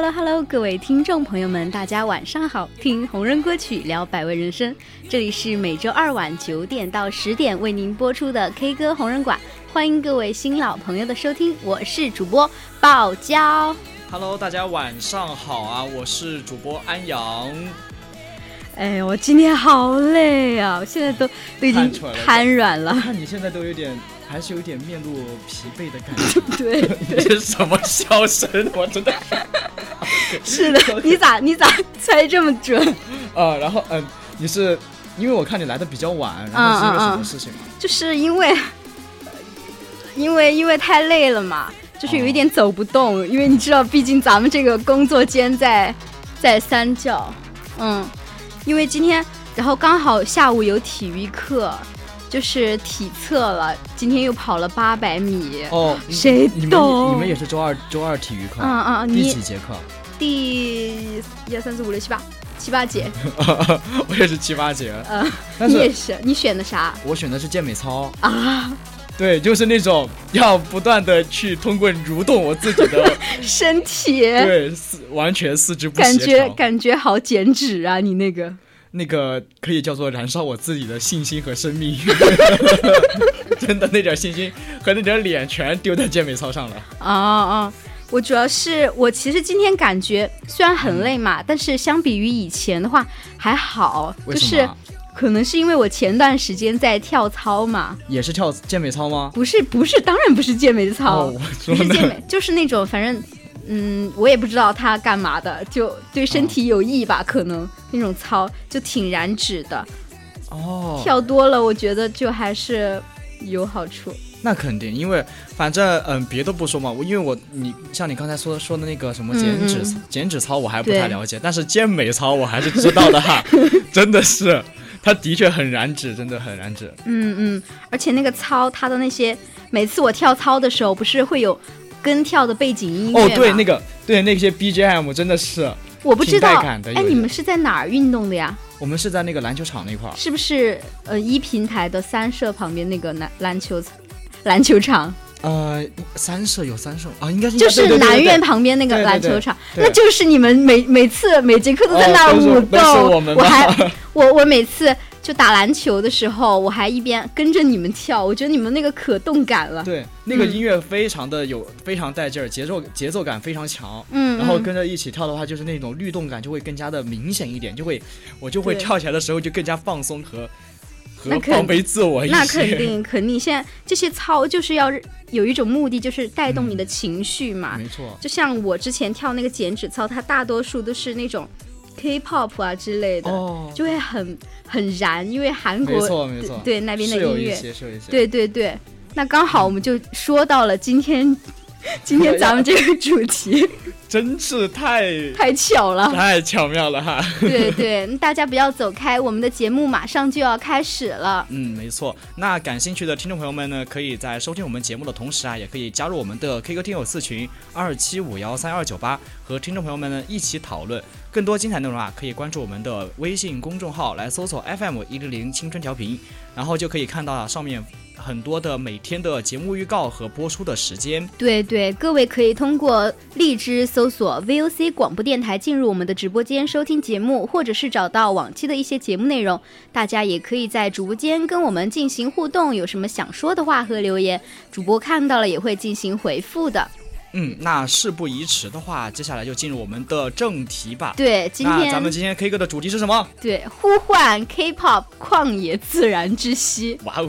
Hello Hello，各位听众朋友们，大家晚上好！听红人歌曲聊百味人生，这里是每周二晚九点到十点为您播出的 K 歌红人馆，欢迎各位新老朋友的收听，我是主播爆娇。Hello，大家晚上好啊，我是主播安阳。哎，我今天好累啊，我现在都都已经瘫软了。看你现在都有点。还是有点面露疲惫的感觉。对，这 是什么笑声？我真的。是的，你咋你咋猜这么准？啊，然后嗯，你是因为我看你来的比较晚，然后是因为什么事情吗？就是因为，因为因为太累了嘛，就是有一点走不动。因为你知道，毕竟咱们这个工作间在在三教，嗯，因为今天然后刚好下午有体育课。就是体测了，今天又跑了八百米哦。谁懂？你们也是周二周二体育课？嗯嗯，第几节课？第一二三四五六七八七八节。我也是七八节。嗯，你也是？你选的啥？我选的是健美操啊。对，就是那种要不断的去通过蠕动我自己的 身体。对，四完全四肢不协感觉感觉好减脂啊！你那个。那个可以叫做燃烧我自己的信心和生命，真的那点信心和那点脸全丢在健美操上了。啊啊！我主要是我其实今天感觉虽然很累嘛，但是相比于以前的话还好，就是可能是因为我前段时间在跳操嘛，也是跳健美操吗？不是不是，当然不是健美操，不是健美，就是那种反正。嗯，我也不知道他干嘛的，就对身体有益吧？可能那种操就挺燃脂的。哦，跳多了，我觉得就还是有好处。那肯定，因为反正嗯，别的不说嘛，我因为我你像你刚才说说的那个什么减脂减脂操，我还不太了解，但是健美操我还是知道的哈。真的是，它的确很燃脂，真的很燃脂。嗯嗯，而且那个操，它的那些每次我跳操的时候，不是会有。跟跳的背景音乐哦，对，那个对那些 BGM 真的是我不知道，哎，你们是在哪儿运动的呀？我们是在那个篮球场那块儿，是不是？呃，一平台的三社旁边那个篮篮球篮球场？呃，三舍有三舍啊，应该是就是南苑旁边那个篮球场，那就是你们每每次每节课都在那儿舞动，我还 我我每次。就打篮球的时候，我还一边跟着你们跳，我觉得你们那个可动感了。对，那个音乐非常的有，非常带劲儿，节奏节奏感非常强。嗯，然后跟着一起跳的话，就是那种律动感就会更加的明显一点，就会我就会跳起来的时候就更加放松和和放飞自我一些。那肯定肯定，现在这些操就是要有一种目的，就是带动你的情绪嘛。没错，就像我之前跳那个减脂操，它大多数都是那种。K-pop 啊之类的，就会很很燃，因为韩国没错没错，对那边的音乐，对对对，那刚好我们就说到了今天，今天咱们这个主题，真是太 太巧了，太巧妙了哈！对对，大家不要走开，我们的节目马上就要开始了。嗯，没错。那感兴趣的听众朋友们呢，可以在收听我们节目的同时啊，也可以加入我们的 QQ 听友四群二七五幺三二九八，和听众朋友们呢一起讨论更多精彩内容啊。可以关注我们的微信公众号来搜索 FM 一零零青春调频，然后就可以看到上面。很多的每天的节目预告和播出的时间，对对，各位可以通过荔枝搜索 VOC 广播电台进入我们的直播间收听节目，或者是找到往期的一些节目内容。大家也可以在直播间跟我们进行互动，有什么想说的话和留言，主播看到了也会进行回复的。嗯，那事不宜迟的话，接下来就进入我们的正题吧。对，今天咱们今天 K 歌的主题是什么？对，呼唤 K-pop 旷野自然之息。哇哦！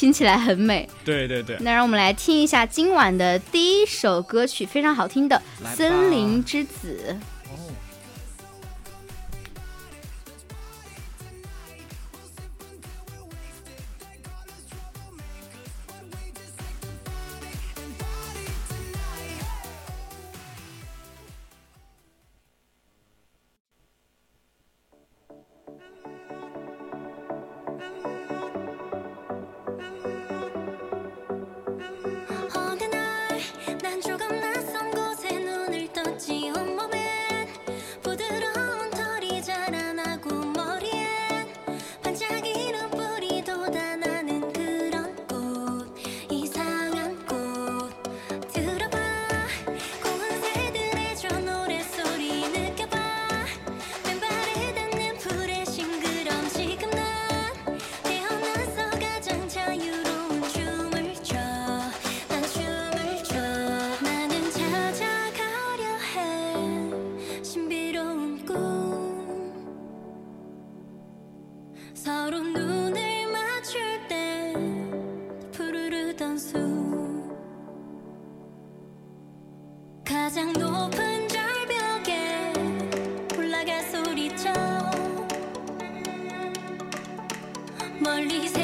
听起来很美，对对对。那让我们来听一下今晚的第一首歌曲，非常好听的《森林之子》。 멀리서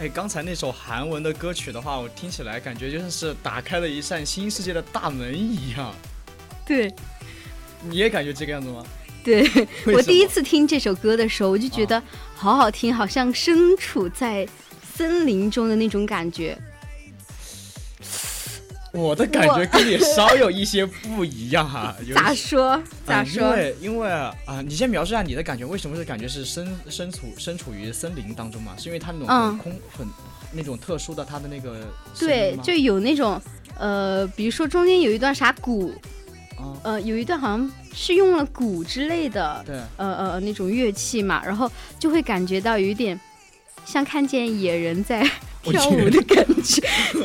哎，刚才那首韩文的歌曲的话，我听起来感觉就像是打开了一扇新世界的大门一样。对，你也感觉这个样子吗？对 我第一次听这首歌的时候，我就觉得好好听，好像身处在森林中的那种感觉。我的感觉跟你稍有一些不一样哈、有咋说？咋嗯因说？为因为啊、你先描述一下你的感觉，为什么是感觉是身身处身处于森林当中嘛？是因为它那种空、很那种特殊的它的那个对就有那种呃，比如说中间有一段啥鼓，啊呃，有一段好像是用了鼓之类的，对呃呃那种乐器嘛，然后就会感觉到有一点像看见野人在我跳舞的感觉，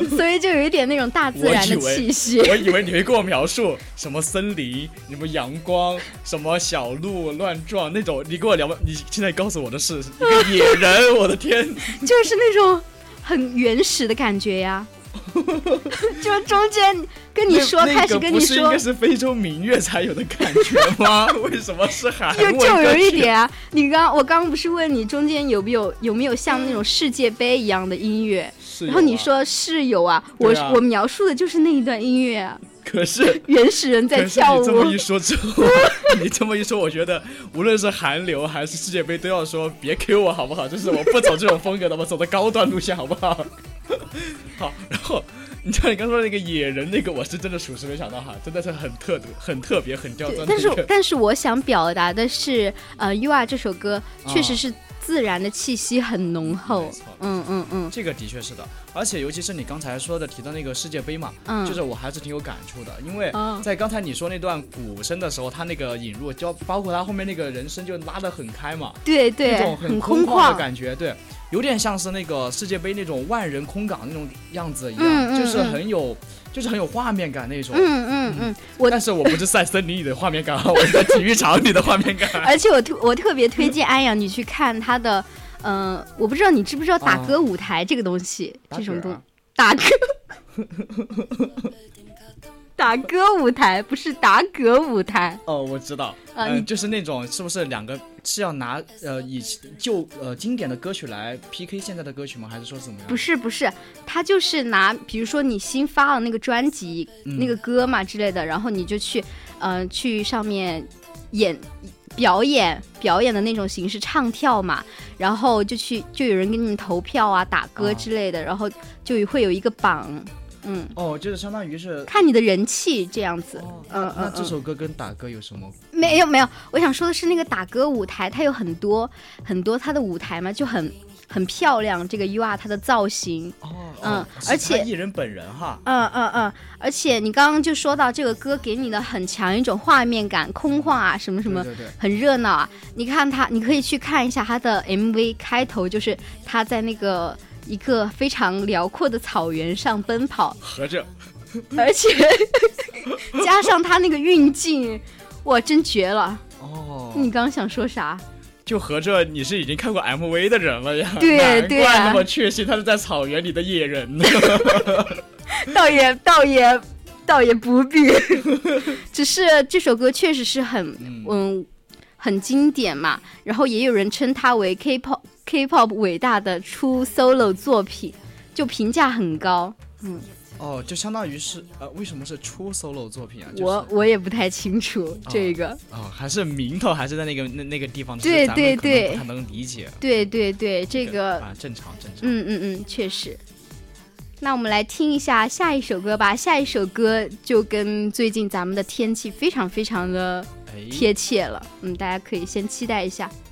所以就有一点那种大自然的气息。我以为你会跟我描述什么森林、什么阳光、什么小鹿乱撞那种，你跟我聊，你现在告诉我的是一个野人，我的天！就是那种很原始的感觉呀。就中间跟你说，开始跟你说那个不是应该，是非洲民乐才有的感觉吗？为什么是韩就文就有一点啊。你刚我刚刚不是问你中间有没有有没有像那种世界杯一样的音乐？然后你说是有啊，我啊我描述的就是那一段音乐啊，可是原始人在跳舞你这么。一说之后，你这么一说，我觉得无论是韩流还是世界杯，都要说别 Q 我好不好？就是我不走这种风格的，我走的高端路线好不好？好，然后你知道你刚说的那个野人那个，我是真的属实没想到哈，真的是很特很特别、很刁钻的但是。但是我想表达的是，呃，《You Are》这首歌确实啊是自然的气息很浓厚。嗯嗯嗯这个的确是的，而且尤其是你刚才说的提到那个世界杯嘛，嗯，就是我还是挺有感触的，因为嗯在刚才你说那段鼓声的时候，他那个引入，就包括他后面那个人声就拉得很开嘛，对对那种，很空旷的感觉，对，有点像是那个世界杯那种万人空港那种样子一样，就是嗯很有，就是很有画面感那种。嗯嗯嗯，我但是我不是在森林里的画面感啊，我是在体育场里的画面感。而且我特我特别推荐安阳你去看他的，嗯、我不知道你知不知道打歌舞台这个东西，打这种东打歌。打歌舞台不是打嗝舞台，哦，我知道，啊嗯、你就是那种是不是两个是要拿呃以旧呃经典的歌曲来 PK 现在的歌曲吗？还是说怎么样？不是不是，他就是拿比如说你新发了那个专辑、嗯那个歌嘛之类的，然后你就去，嗯、去上面演表演表演的那种形式唱跳嘛，然后就去就有人给你们投票啊打歌哦之类的，然后就会有一个榜，嗯，哦，就是相当于是。看你的人气这样子。哦，嗯那嗯嗯这首歌跟打歌有什么？没有没有，我想说的是那个打歌舞台，它有很多很多它的舞台嘛，就很很漂亮。这个 U R 它的造型，哦，嗯哦而且艺人本人哈，嗯嗯嗯，而且你刚刚就说到这个歌给你的很强一种画面感，空旷啊，什么什么对对对很热闹啊。你看他，你可以去看一下他的 MV 开头，就是他在那个一个非常辽阔的草原上奔跑，合着而且 加上他那个运镜，哇，真绝了！哦，你刚刚想说啥？就合着你是已经看过 MV 的人了呀？对难对啊怪那么确信他是在草原里的野人呢。倒也倒也倒也不必，只是这首歌确实是很嗯嗯很经典嘛，然后也有人称它为 K-pop K-pop 伟大的初 solo 作品，就评价很高。嗯哦，就相当于是呃，为什么是出 solo 作品啊？就是、我我也不太清楚这个，哦，还是名头还是在那个那那个地方，对对对不太能理解。对对对，这个啊，正常正常。嗯嗯嗯，确实。那我们来听一下下一首歌吧，下一首歌就跟最近咱们的天气非常非常的哎，贴切了，嗯，大家可以先期待一下。「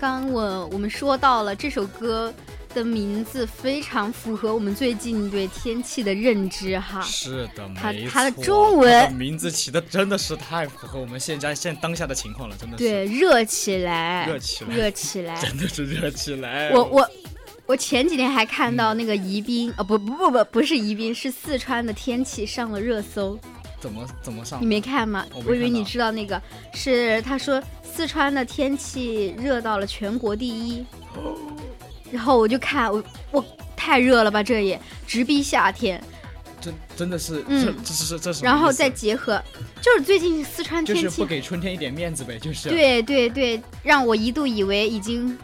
刚刚我我们说到了这首歌的名字非常符合我们最近对天气的认知哈。是的，它。它的中文的名字起的真的是太符合我们现在现当下的情况了，真的是。对，热起来，热起来热起来。真的是热起来。我我我前几天还看到那个宜宾，呃不不不不不是宜宾，是四川的天气上了热搜。怎么怎么上？你没看吗？我我以为你知道那个。是他说四川的天气热到了全国第一，然后我就看我我太热了吧，这也直逼夏天，真真的是，嗯。这这是这是然后再结合，就是最近四川天气就是不，给春天一点面子呗，就是。对对对，让我一度以为已经哎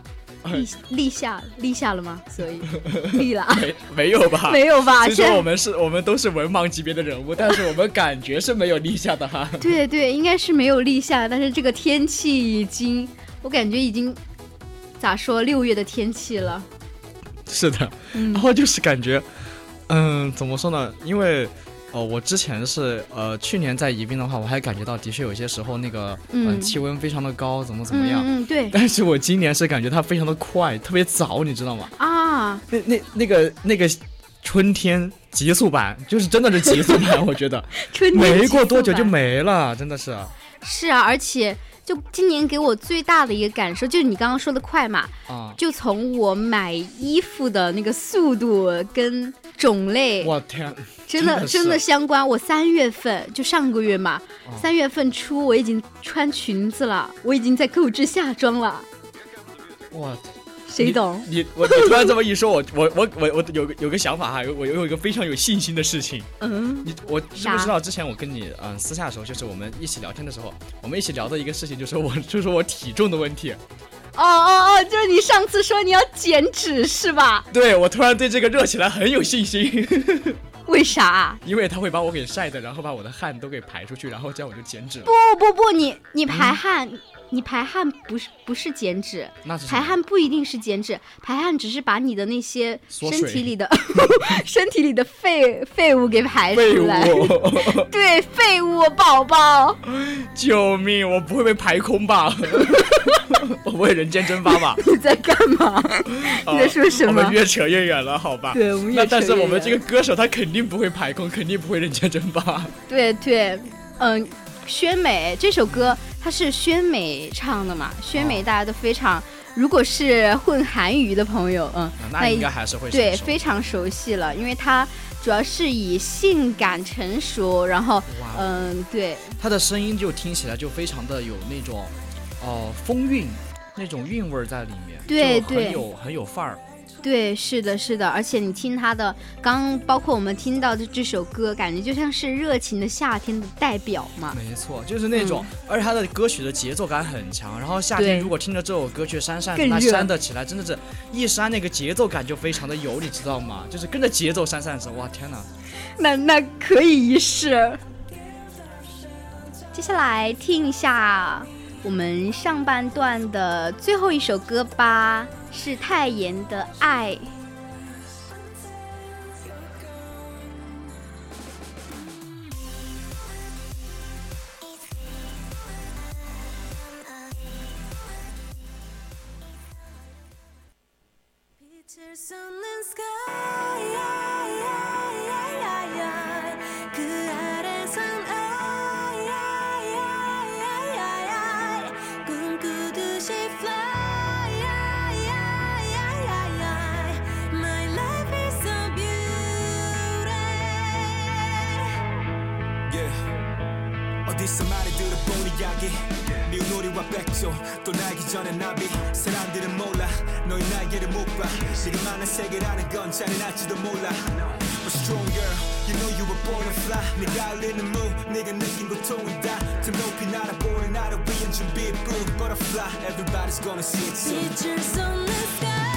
立 立夏立夏了吗？所以 立了，没没有吧？没有吧？虽现在说我们是我们都是文盲级别的人物，但是我们感觉是没有立夏的哈。对对，应该是没有立夏，但是这个天气已经，我感觉已经咋说六月的天气了。是的，嗯然后就是感觉，嗯，怎么说呢？因为哦，我之前是呃，去年在宜宾的话，我还感觉到的确有些时候那个嗯、嗯气温非常的高，怎么怎么样。嗯嗯，对 但是我今年是感觉它非常的快，特别早，你知道吗？啊，那那那个那个春天急速版，就是真的是急速版，我觉得春天没过多久就没了，真的是。是啊，而且就今年给我最大的一个感受，就是你刚刚说的快嘛，啊！就从我买衣服的那个速度跟种类，我天，真的真的相关。我三月份就上个月嘛，哦三月份初我已经穿裙子了，我已经在购置夏装了，我谁懂？你我你突然这么一说，我我我我我有个有个想法哈，有我有一个非常有信心的事情。嗯，你我知不知道？之前我跟你嗯私下的时候，就是我们一起聊天的时候，我们一起聊的一个事情，就是我 就是我体重的问题。哦哦哦，就是你上次说你要减脂是吧？对我突然对这个热起来很有信心，为啥？因为他会把我给晒的，然后把我的汗都给排出去，然后这样我就减脂了。不不不，你你排汗，你排汗不是不是减脂，排汗不一定是减脂，排汗只是把你的那些身体里的 身体里的废废物给排出来。对，废物宝宝，救命！我不会被排空吧？我不会人间蒸发吧？你在干嘛？你在说什么哦我们？越扯越远了，好吧？对我们越那但是我们这个歌手他肯定不会排空，肯定不会人间蒸发。对对，嗯，宣美这首歌它是宣美唱的嘛？宣美大家都非常，如果是混韩语的朋友，嗯，那应该还是会对非常熟悉了，因为它主要是以性感成熟，然后嗯，对他的声音就听起来就非常的有那种哦、风韵，那种韵味在里面，对对很有很有范儿。对，是的，是的，而且你听他的，刚包括我们听到的这首歌，感觉就像是热情的夏天的代表嘛。没错，就是那种，而且他的歌曲的节奏感很强。然后夏天如果听着这首歌去扇扇子，那扇得起来，真的是一扇那个节奏感就非常的有，你知道吗？就是跟着节奏扇扇子，哇天哪！那那可以一试。接下来听一下我们上半段的最后一首歌吧，是泰妍的《爱》。 어디서 말이 들어 본 이야기 미운 우리와 백조. 또 날기 전에 나비. 사람들은 몰라. 너희 날개를 못봐. 지금만한 세계라는 건 잔인할지도 몰라. But strong girl you know you were born to fly. 네가 흘리는 move 네가 느낀 고통이다. 더 높이 날아보는 나를 위한 준비뿐 Butterfly. Everybody's gonna see it soon. 빛을 쏟는 sky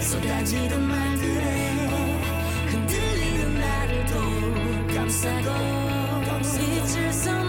쏟아지던 말들에 흔들리는 나를 또 감싸고 잊을 수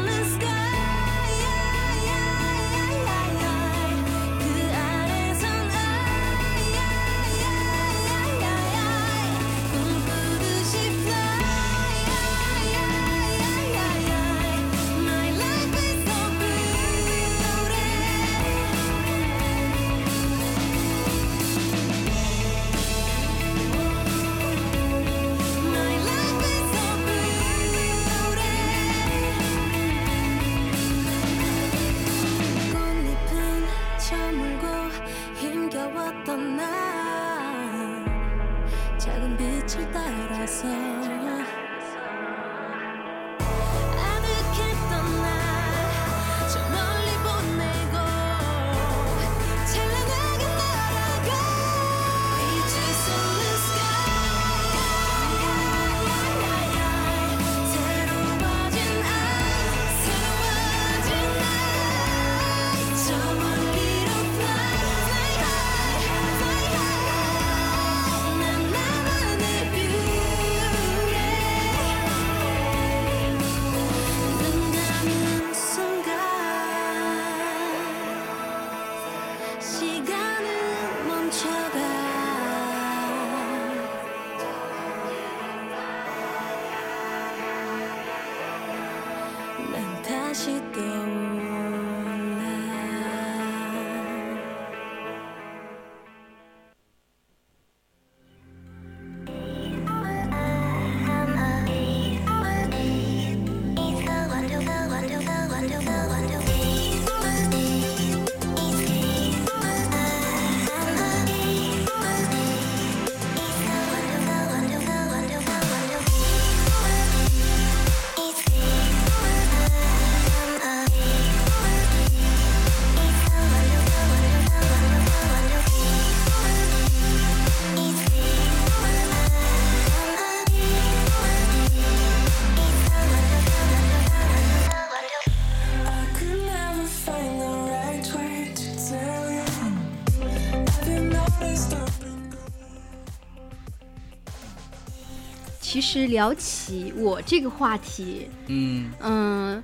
实聊起我这个话题，嗯嗯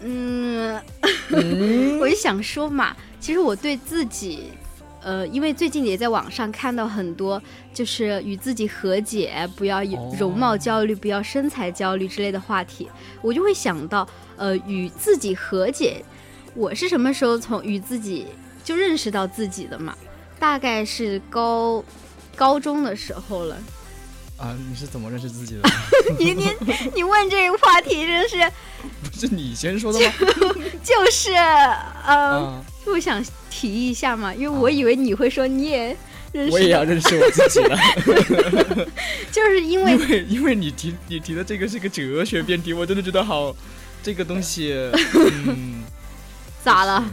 嗯，我就想说嘛，其实我对自己，呃，因为最近也在网上看到很多，就是与自己和解，不要容貌焦虑，不要身材焦虑之类的话题，我就会想到，呃，与自己和解，我是什么时候从与自己就认识到自己的嘛？大概是高高中的时候了。啊，你是怎么认识自己的？你你你问这个话题真是 不是你先说的吗？就是呃。啊，我想提一下嘛，因为我以为你会说你也认识，我也要认识我自己了，就是因为因为因为你提你提的这个是个哲学辩题，我真的觉得好，这个东西，嗯，咋了？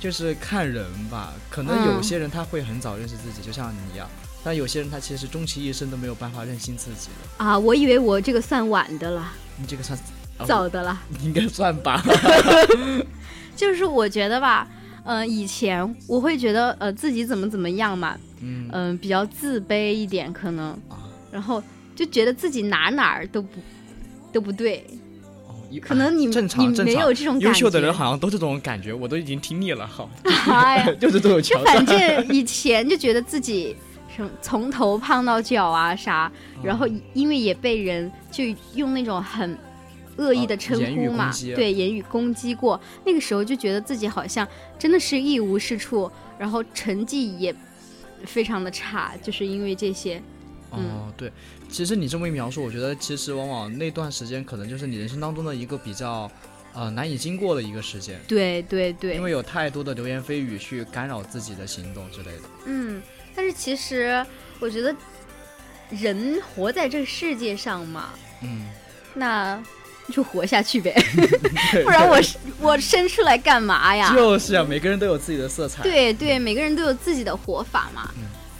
就是看人吧，可能嗯有些人他会很早认识自己，就像你一样，但有些人他其实终其一生都没有办法认清自己的。啊，我以为我这个算晚的了，你这个算啊早的了。应该算吧？就是我觉得吧，呃，以前我会觉得呃自己怎么怎么样嘛，嗯嗯、比较自卑一点可能，啊，然后就觉得自己哪哪儿都不都不对，可能你正常你没有这种感觉。优秀的人好像都这种感觉，我都已经听腻了，好，哎呀 就是这种就反。正以前就觉得自己什么从头胖到脚啊啥，然后因为也被人就用那种很恶意的称呼嘛，对言语攻击过，那个时候就觉得自己好像真的是一无是处，然后成绩也非常的差，就是因为这些。嗯。哦，对，其实你这么一描述，我觉得其实往往那段时间可能就是你人生当中的一个比较呃难以经过的一个时间，对对对，因为有太多的流言蜚语去干扰自己的行动之类的。嗯，但是其实我觉得人活在这个世界上嘛，嗯，那就活下去呗，不然我我生出来干嘛呀？就是啊，每个人都有自己的色彩，对对，每个人都有自己的活法嘛。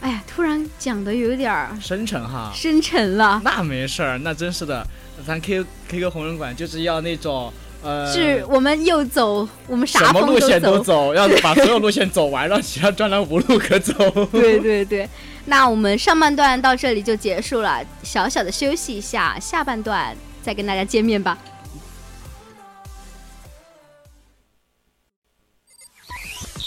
哎呀，突然讲的有点儿深沉哈。深沉了。那没事儿，那真是的，咱 K K 歌红人馆就是要那种呃，是我们又走，我们什啥路线都。走，要把所有路线走完，让其他专栏无路可走。对对对，那我们上半段到这里就结束了，小小的休息一下，下半段再跟大家见面吧。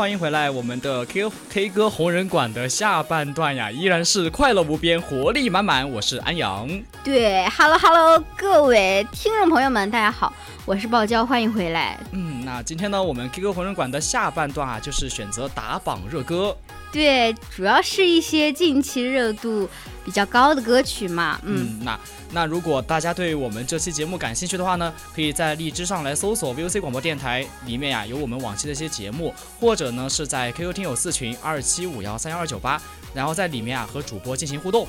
欢迎回来，我们的 K K 歌红人馆的下半段呀，依然是快乐无边，活力满满。我是安阳。对，Hello Hello，各位听众朋友们，大家好，我是爆娇，欢迎回来。嗯，那今天呢，我们 K 歌红人馆的下半段啊，就是选择打榜热歌。对，主要是一些近期热度比较高的歌曲嘛。嗯，那那如果大家对我们这期节目感兴趣的话呢，可以在荔枝上来搜索 VOC 广播电台，里面呀有我们往期的一些节目，或者呢是在 QQ 听友四群二七五幺三幺二九八，然后在里面啊和主播进行互动。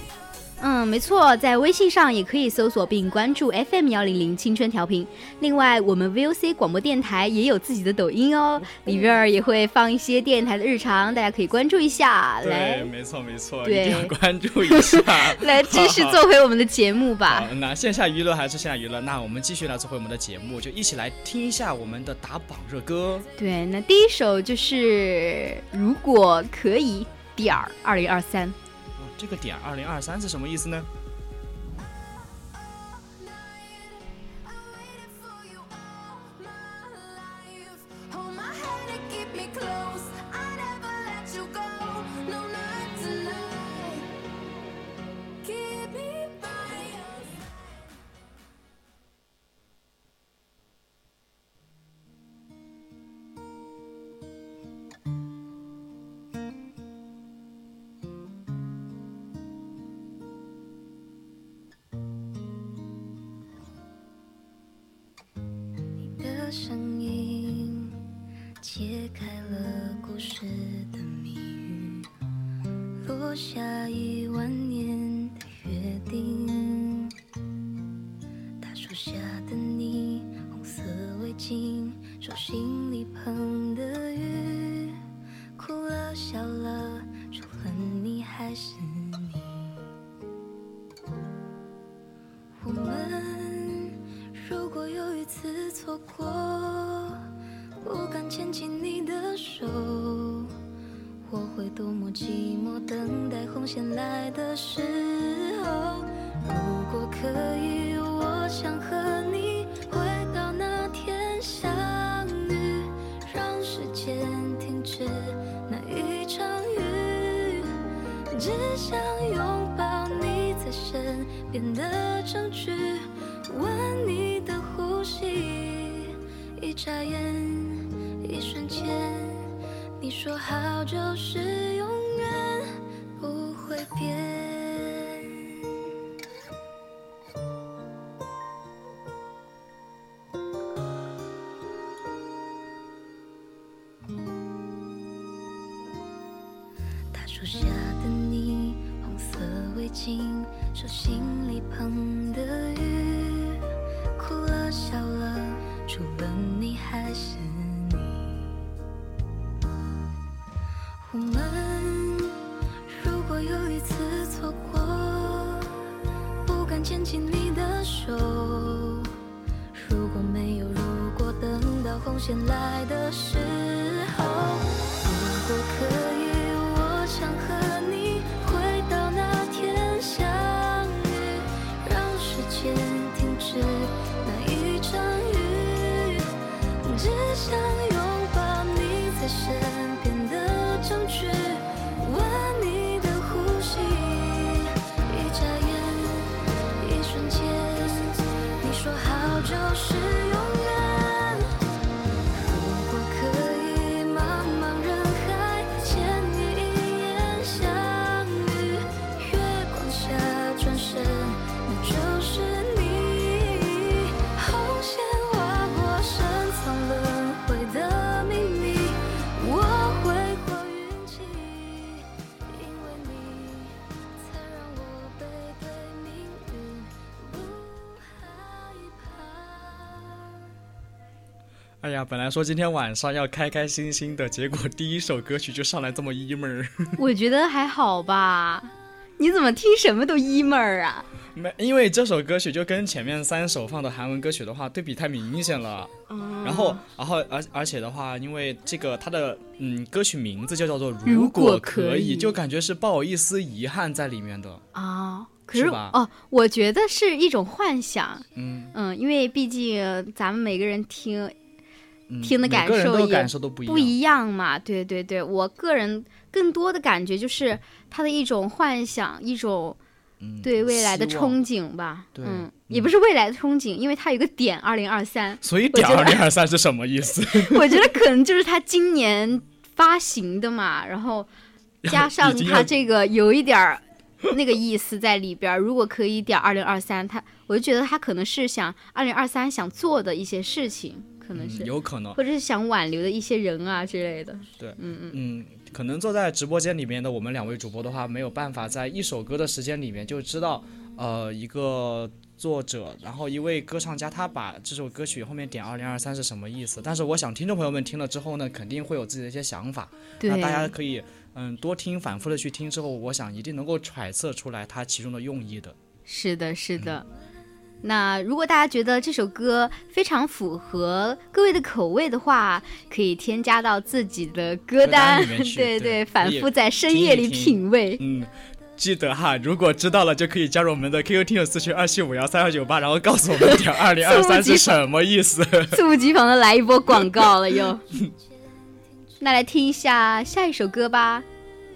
嗯，没错，在微信上也可以搜索并关注 FM 幺零零青春调频。另外，我们 VOC 广播电台也有自己的抖音哦，里边儿也会放一些电台的日常，大家可以关注一下，来对，没错没错，对一定要关注一下。来继续做回我们的节目吧 好。，那线下娱乐还是线下娱乐，那我们继续来做回我们的节目，就一起来听一下我们的打榜热歌。对，那第一首就是如果可以点儿二零二三。哦这个点二零二三是什么意思呢？说好就是永远不会变。大树下原来的。呀，本来说今天晚上要开开心心的，结果 第一首歌曲就上来这么 emo 儿。我觉得还好吧。你怎么听什么都 emo 儿啊？没，因为这首歌曲就跟前面三首放的韩文歌曲的话对比太明显了。然后，然后，而而且的话，因为这个它的嗯歌曲名字就叫做《如如果果可可以》，就感觉是抱有一丝遗憾在里面的。啊，可是哦，我觉得是一种幻想。嗯，嗯，因为毕竟咱们每个人听嗯听的感受也都感受都不一样。嘛，对对对，我个人更多的感觉就是他的一种幻想，一种嗯对未来的憧憬吧。对嗯，嗯也不是未来的憧憬，因为它有个点二零二三，所以点二零二三是什么意思？我觉得可能就是他今年发行的嘛，然后加 上他这个有一点儿那个意思在里边儿。如果可以点二零二三，他我就觉得他可能是想二零二三想做的一些事情，可能是、嗯有可能。或者是想挽留的一些人啊之类的。对，嗯嗯。嗯，可能坐在直播间里面的我们两位主播的话，没有办法在一首歌的时间里面就知道，呃，一个作者，然后一位歌唱家，他把这首歌曲后面点二零二三是什么意思。但是我想听众朋友们听了之后呢，肯定会有自己的一些想法。对，那大家可以嗯多听，反复的去听之后，我想一定能够揣测出来它其中的用意的。是的，是的。那如果大家觉得这首歌非常符合各位的口味的话，可以添加到自己的歌歌单 对对反复在深夜里品味。嗯。记得哈，如果知道了就可以加入我们的 QQ 听友私群二七五幺三二九八，然后告诉我们点二零二三是什么意思。猝不及防的来一波广告了又。那来听一下下一首歌吧。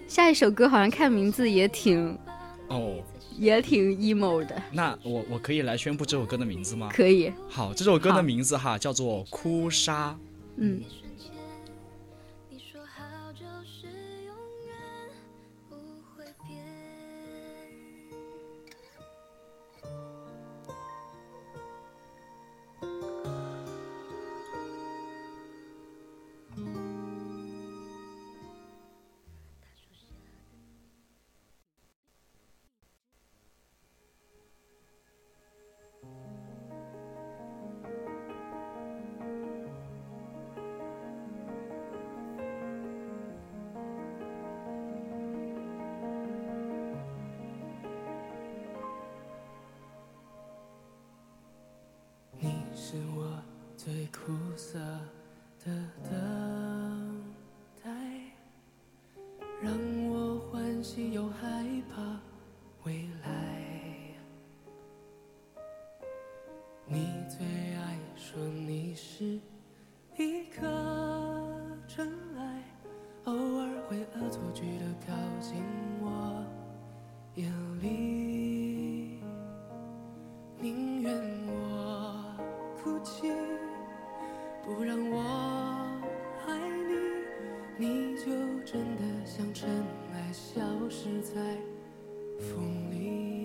下一首歌好像看名字也挺哦，也挺 emo 的，那我我可以来宣布这首歌的名字吗？可以。好，这首歌的名字哈叫做《哭砂》。嗯，不让我爱你，你就真的像尘埃，消失在风里。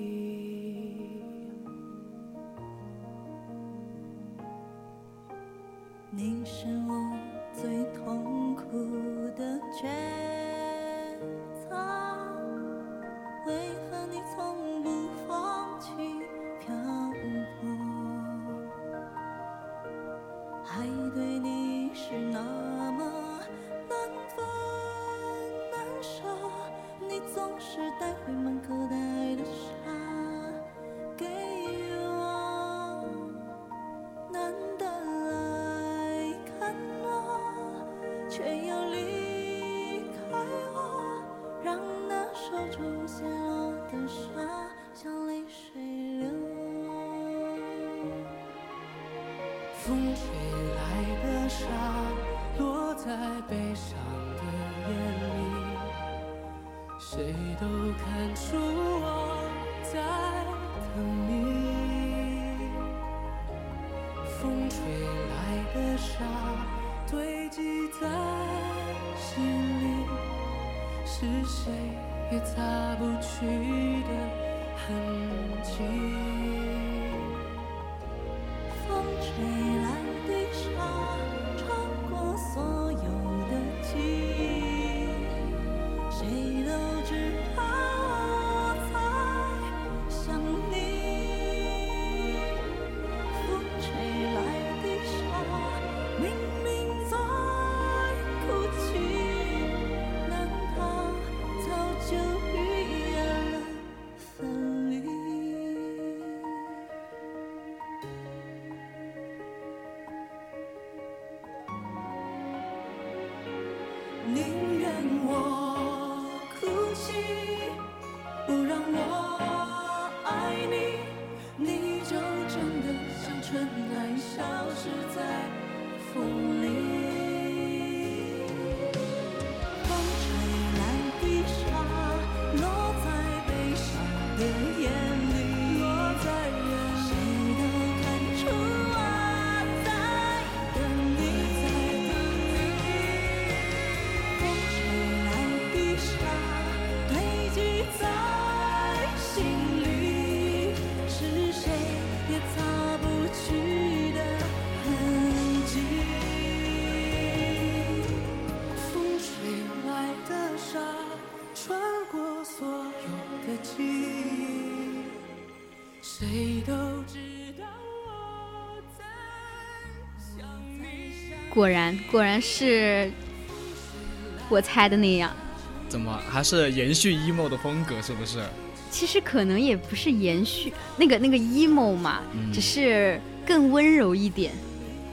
果然果然是我猜的那样。怎么还是延续 emo 的风格？是不是？其实可能也不是延续那个那个 emo 嘛，嗯只是更温柔一点。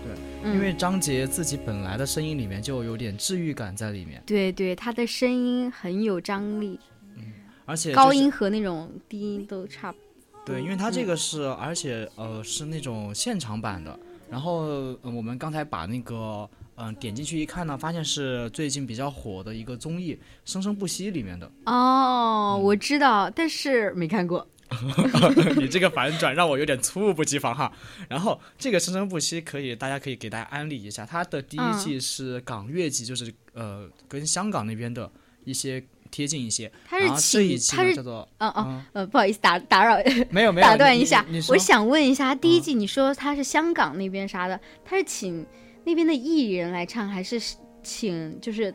对，嗯因为张杰自己本来的声音里面就有点治愈感在里面，对对，他的声音很有张力，嗯而且、就是、高音和那种低音都差不对，因为他这个是，而且呃是那种现场版的。然后、呃我们刚才把那个嗯、呃点进去一看呢，发现是最近比较火的一个综艺《生生不息》里面的。哦，我知道，但是没看过。你这个反转让我有点猝不及防哈。然后这个《生生不息》可以，大家可以给大家安利一下，它的第一嗯季是港乐季，就是呃跟香港那边的一些贴近一些。他是请他是叫做嗯哦嗯。呃，不好意思打打扰，没有没有打断一下我想问一下，第一嗯季你说他是香港那边啥的，他是请那边的艺人来唱，还是请就是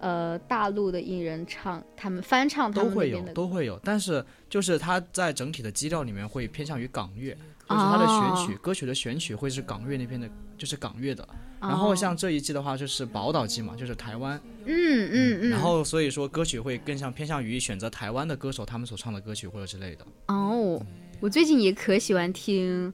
呃大陆的艺人唱，他们翻唱他都会有？都会有，但是就是它在整体的基调里面会偏向于港乐，就是它的选曲、哦歌曲的选曲会是港乐那边的，就是港乐的。然哦后像这一季的话，就是宝岛季嘛，就是台湾，嗯嗯嗯，然后所以说歌曲会更像偏向于选择台湾的歌手他们所唱的歌曲或者之类的。哦，我最近也可喜欢听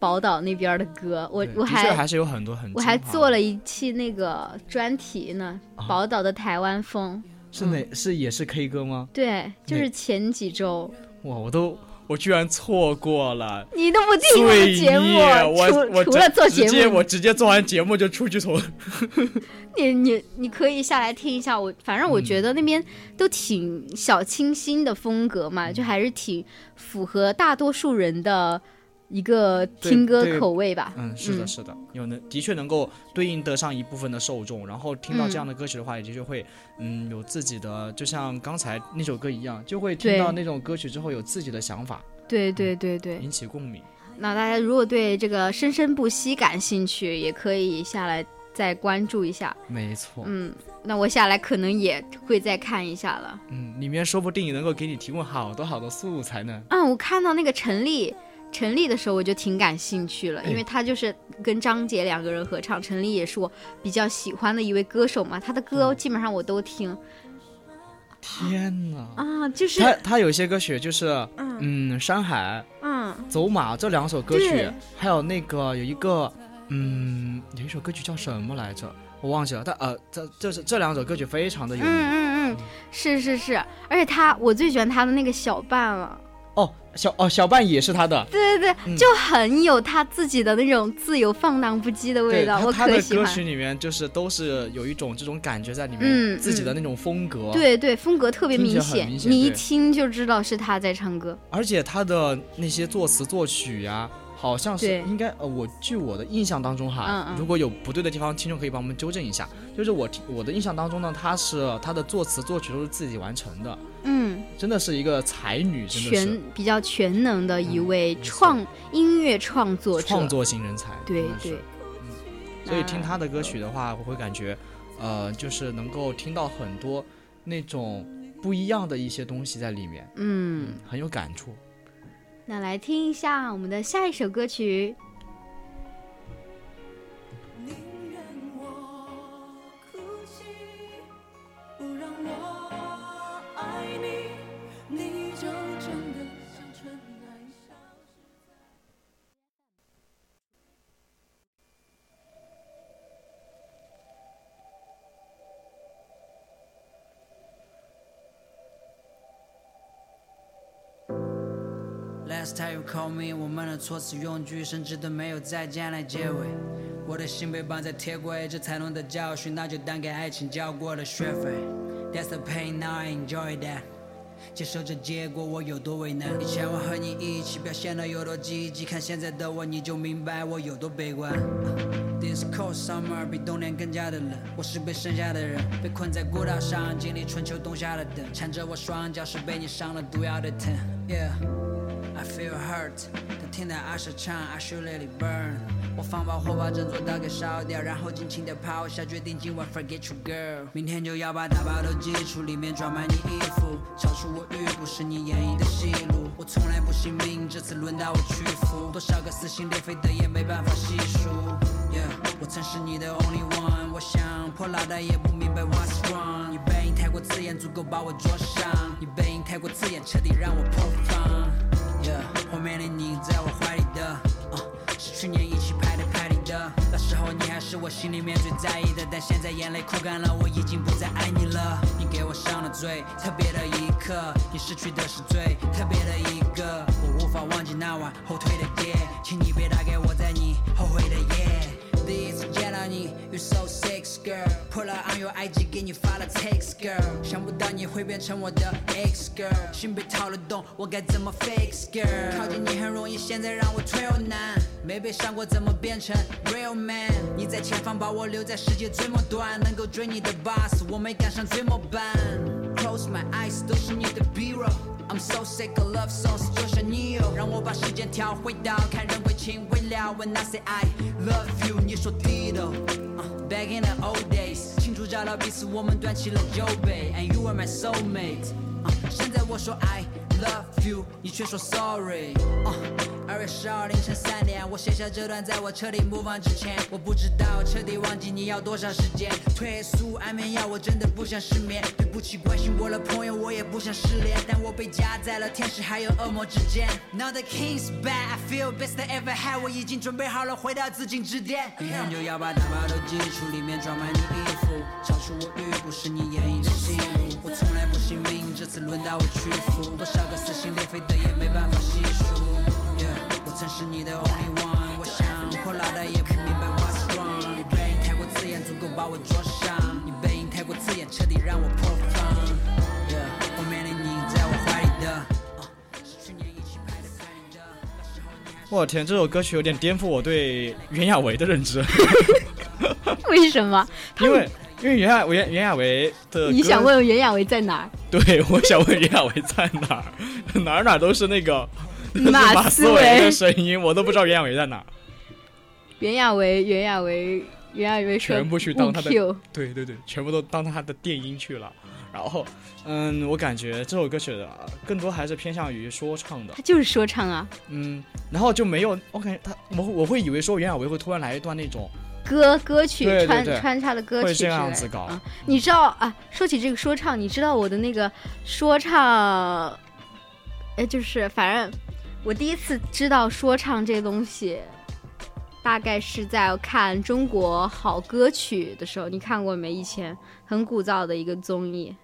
宝岛那边的歌，我我还的确还是有很多很我还做了一期那个专题呢，啊宝岛的台湾风。是哪是也是 K 歌吗？对，就是前几周哇，我都我居然错过了。你都不听我的节目，，我我除除了做直接节目，我直接做完节目就出去从 你你你可以下来听一下。我反正我嗯觉得那边都挺小清新的风格嘛，就还是挺符合大多数人的一个听歌口味吧。嗯，是的，嗯是的，有能的确能够对应得上一部分的受众，然后听到这样嗯的歌曲的话，也的确会，嗯，有自己的，就像刚才那首歌一样，就会听到那种歌曲之后有自己的想法，对对对对。引起共鸣。那大家如果对这个生生不息感兴趣，也可以下来再关注一下。没错，嗯，那我下来可能也会再看一下了。嗯，里面说不定也能够给你提供好多好多素材呢。嗯，我看到那个陈粒，陈粒的时候我就挺感兴趣了，因哎为他就是跟张杰两个人合唱，陈粒也是我比较喜欢的一位歌手嘛，他的嗯歌基本上我都听天哪！啊，就是他他有些歌曲就是，嗯，山海、嗯走马这两首歌曲，还有那个有一个，嗯，有一首歌曲叫什么来着？我忘记了。但呃，这这是这两首歌曲非常的有嗯名。嗯嗯，是是是，而且他我最喜欢他的那个小半了，哦，小哦小半也是他的，对对对，嗯就很有他自己的那种自由放荡不羁的味，道，他我他的歌。曲里面就是都是有一种这种感觉在里面，嗯自己的那种风格。，对对，风格特别明显，明显你一听就知道是他在唱歌。而且他的那些作词作曲呀、好像是应该呃，我据我的印象当中哈，嗯嗯。如果有不对的地方，听众可以帮我们纠正一下。就是我听我的印象当中呢，她是她的作词作曲都是自己完成的，嗯，真的是一个才女，真的全是比较全能的一嗯位创音乐创作者。创作型人才。对对，所以听她的歌曲的话，我会感觉，呃，就是能够听到很多那种不一样的一些东西在里面，嗯，很有感触。那来听一下我们的下一首歌曲。Last time you call me，我们的措辞用句甚至都没有再见来结尾。我的心被绑在铁轨，这才能的教训，那就当给爱情交过了学费。That's the pain, now I enjoy that。接受这结果，我有多为难。以前我和你一起表现的有多积极，看现在的我，你就明白我有多悲观。This cold summer 比冬天更加的冷，我是被剩下的人，被困在孤岛上，经历春秋冬夏的等，缠着我双脚是被你上了毒药的疼。Yeah。I feel hurt，但听到阿舍唱 I should let it burn。我放把火把整座岛给烧掉，然后尽情地抛下，决定今晚 forget you girl。明天就要把大把都寄出，里面装满你衣服，超出我预估是你演绎的戏路。我从来不信命，这次轮到我屈服，多少个撕心裂肺的也没办法细数。Yeah，我曾是你的 only one，我想破脑袋也不明白 what's wrong。你背影太过刺眼，足够把我灼伤。你背影太过刺眼，彻底让我破防。后面的你在我怀里的，uh, 是去年一起拍的拍里的。那时候你还是我心里面最在意的，但现在眼泪哭干了，我已经不再爱你了。你给我上了最特别的一刻，你失去的是最特别的一个，我无法忘记那晚后退的夜，请你别打给我，在你后悔的夜。第一次见到你，You so sexy girl，破了 on your IG 给你发了 text girl，想不到你会变成我的 ex girl，心被掏了洞，我该怎么 fix girl？靠近你很容易，现在让我退后难，没被伤过怎么变成 real man？你在前方把我留在世界最末端，能够追你的 boss，我没赶上最末班。Close my eyes 都是你的 B roll。I'm so sick of love songs，就像你有让我把时间调回到看人为情未了。When I say I love you，你说 Dido。back in the old days，清楚找到彼此，我们端起了酒杯，And you are my soulmate。Uh, 现在我说 I Love you，你却说 sorry。二月十二凌晨三点，我写下这段，在我彻底 move on 之前，我不知道彻底忘记你要多长时间。退宿安眠药，我真的不想失眠。对不起，关心我的朋友，我也不想失联，但我被夹在了天使还有恶魔之间。Now the king's back，I feel best ever had，我已经准备好了回到紫禁之巅。明天就要把大包都寄出，里面装满你衣服，超出我预估是你演绎的戏。我从来不信命，这次轮到我屈服，多少个撕心裂肺的也没办法细数。Yeah，我曾是你的 only one，我想也不明白 what's wrong。你背影太过刺眼，足够把我灼伤。你背影太过刺眼，彻底让我破防。Yeah，后面的你在我怀里的，uh。我天，这首歌曲有点颠覆我对袁娅维的认知，为什么？因为因为袁娅袁袁娅维的你想问袁娅维在哪儿？对，我想问袁娅维在哪儿？哪儿哪儿都是那个马 马思思唯唯的声音，我都不知道袁娅维在哪儿。袁娅维，袁娅维，袁娅维全部去当他的对对对，全部都当他的电音去了。然后，嗯，我感觉这首歌曲的更多还是偏向于说唱的他，就是说唱啊，嗯，然后就没有，我感觉他，我我会以为说袁娅维会突然来一段那种，歌歌曲穿穿插的歌曲之类的样子搞啊。你知道啊？说起这个说唱，你知道我的那个说唱，哎，就是反正我第一次知道说唱这东西，大概是在看《中国好歌曲》的时候。你看过没？以前很古早的一个综艺，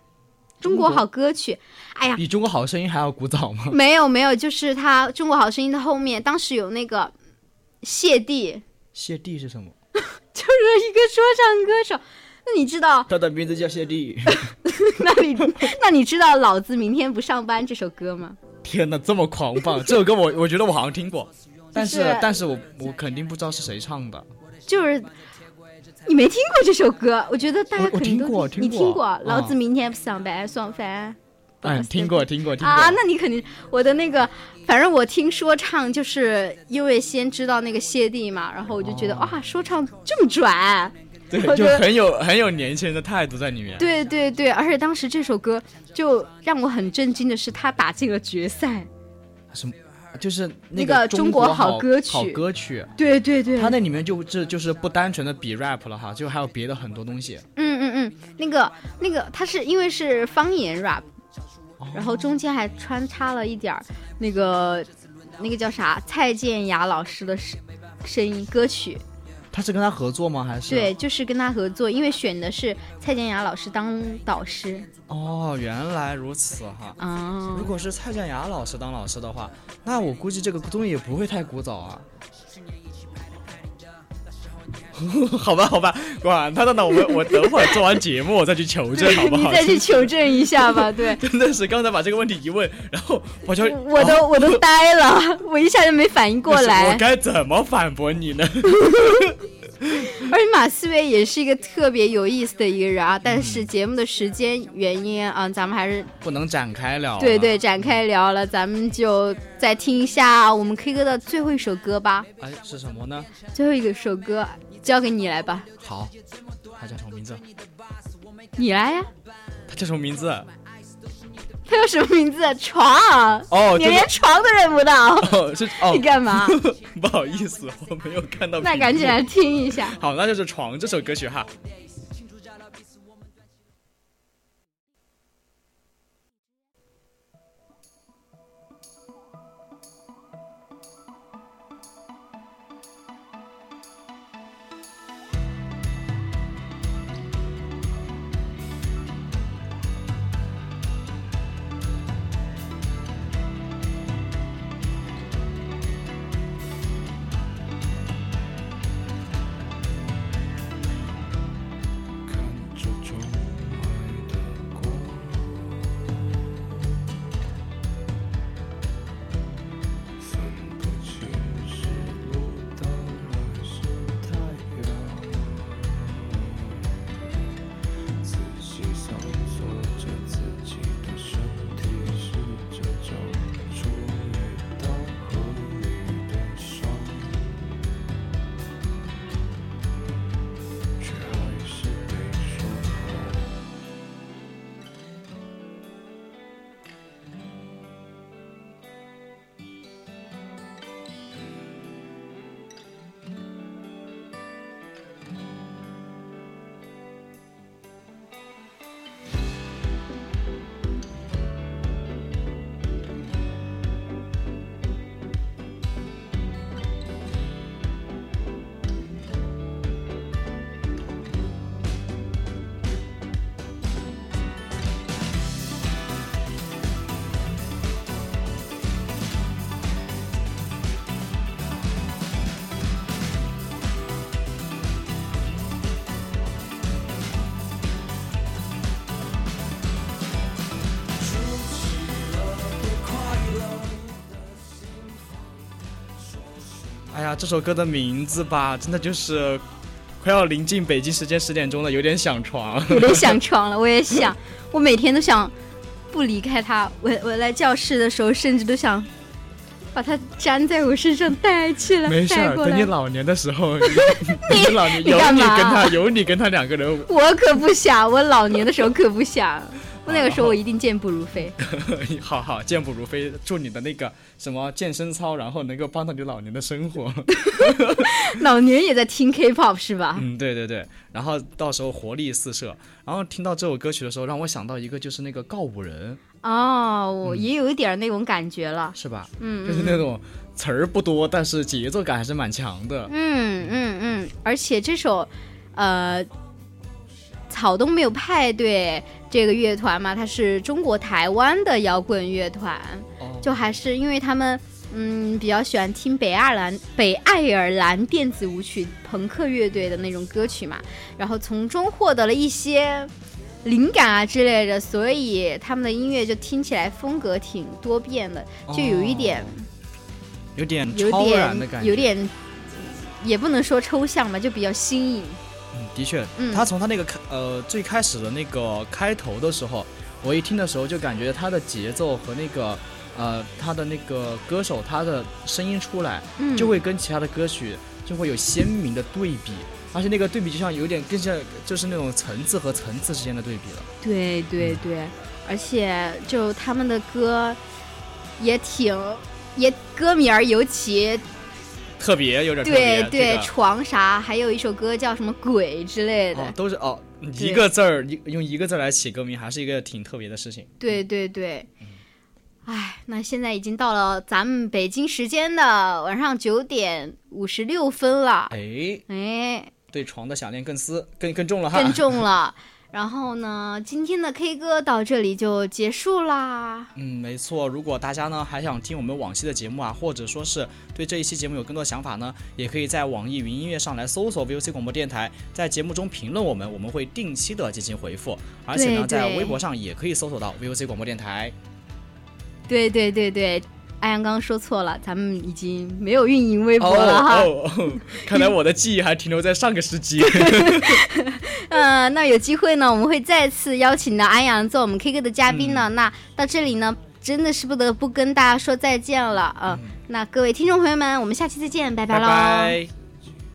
中国好歌曲。哎呀，比中国好声音还要古早吗？没有没有，就是他《中国好声音》的后面，当时有那个谢帝，谢帝是什么？就是一个说唱歌手。那你知道？他的名字叫谢帝。那你那你知道《老子明天不上班》这首歌吗？天哪，这么狂放！这首歌我我觉得我好像听过，但是、就是但是我我肯定不知道是谁唱的。就是你没听过这首歌，我觉得大家肯定都听过你听过老子明天不上班，爽翻。嗯，听过听过听过。啊，那你肯定我的那个，反正我听说唱，就是因为先知道那个谢帝嘛，然后我就觉得、哦哇，说唱这么拽。对，就很有很有年轻人的态度在里面。对对对，而且当时这首歌就让我很震惊的是，他打进了决赛。什么？就是那个个中国国好好歌曲好歌曲。对对对，他那里面就这就是不单纯的比 rap 了哈，就还有别的很多东西。嗯嗯嗯，那个那个，它是因为是方言 rap，然后中间还穿插了一点儿那个那个叫啥蔡健雅老师的声声音歌曲。他是跟他合作吗？还是？对，就是跟他合作，因为选的是蔡健雅老师当导师。哦，原来如此哈。啊如果是蔡健雅老师当老师的话，那我估计这个综艺也不会太古早啊。好吧，好吧，管他的呢，我们我等会儿做完节目我再去求证，好不好？你再去求证一下吧。对，真的是刚才把这个问题一问，然后我就我都我都呆了，我一下就没反应过来我。该怎么反驳你呢？而且马思唯也是一个特别有意思的一个人啊，但是节目的时间原因啊，咱们还是不能展开聊。对对，展开聊了，咱们就再听一下我们 K 歌的最后一首歌吧。哎，是什么呢？最后一首歌交给你来吧，好，他叫什么名字？你来呀。他叫什么名字？他叫什么名字？床。哦，你连床都认不到，哦是哦，你干嘛？不好意思，我没有看到。那赶紧来。听一下。好，那就是《床》这首歌曲哈。这首歌的名字吧，真的就是快要临近北京时间十点钟了，有点想床。有点想床了，我也想，我每天都想不离开他。我我来教室的时候，甚至都想把它粘在我身上带起来，没事。等你老年的时候，你你老年有你跟他，有你跟他两个人，我可不想，我老年的时候可不想。我那个时候我一定健步如飞。好好健步如飞，祝你的那个什么健身操，然后能够帮到你老年的生活。老年也在听 K-pop 是吧？嗯，对对对，然后到时候活力四射。然后听到这首歌曲的时候，让我想到一个，就是那个告五人，哦，我也有一点那种感觉了。是吧？嗯，就是嗯那种词儿不多，但是节奏感还是蛮强的。嗯嗯嗯，而且这首，呃，草东没有派对这个乐团嘛，它是中国台湾的摇滚乐团，哦，就还是因为他们嗯比较喜欢听北爱尔兰北爱尔兰电子舞曲朋克乐队的那种歌曲嘛，然后从中获得了一些灵感啊之类的，所以他们的音乐就听起来风格挺多变的，就有一点、有点有超然的点感觉，有点。也不能说抽象吧，就比较新颖。嗯，的确，嗯。他从他那个开呃最开始的那个开头的时候，我一听的时候就感觉他的节奏和那个呃他的那个歌手他的声音出来，嗯，就会跟其他的歌曲就会有鲜明的对比，而且那个对比就像有点更像就是那种层次和层次之间的对比了。对对对，而且就他们的歌也挺也歌名儿尤其特别有点特别对对这个床啥，还有一首歌叫什么鬼之类的。哦，都是哦，一个字儿用一个字来起歌名，还是一个挺特别的事情。对对对，哎，那现在已经到了咱们北京时间的晚上九点五十六分了，哎，哎，对床的想念更思更更重了哈。更重了。然后呢，今天的 K 歌到这里就结束啦。嗯，没错。如果大家呢还想听我们往期的节目啊，或者说是对这一期节目有更多想法呢，也可以在网易云音乐上来搜索 VOC 广播电台，在节目中评论我们，我们会定期的进行回复。而且呢，对对在微博上也可以搜索到 VOC 广播电台。对对对对，安阳刚刚说错了，咱们已经没有运营微博哦了哈。哦哦，看来我的记忆还停留在上个世纪。嗯，那有机会呢，我们会再次邀请到安阳做我们 K 歌的嘉宾呢。那到这里呢，真的是不得不跟大家说再见了、嗯那各位听众朋友们，我们下期再见，拜拜喽。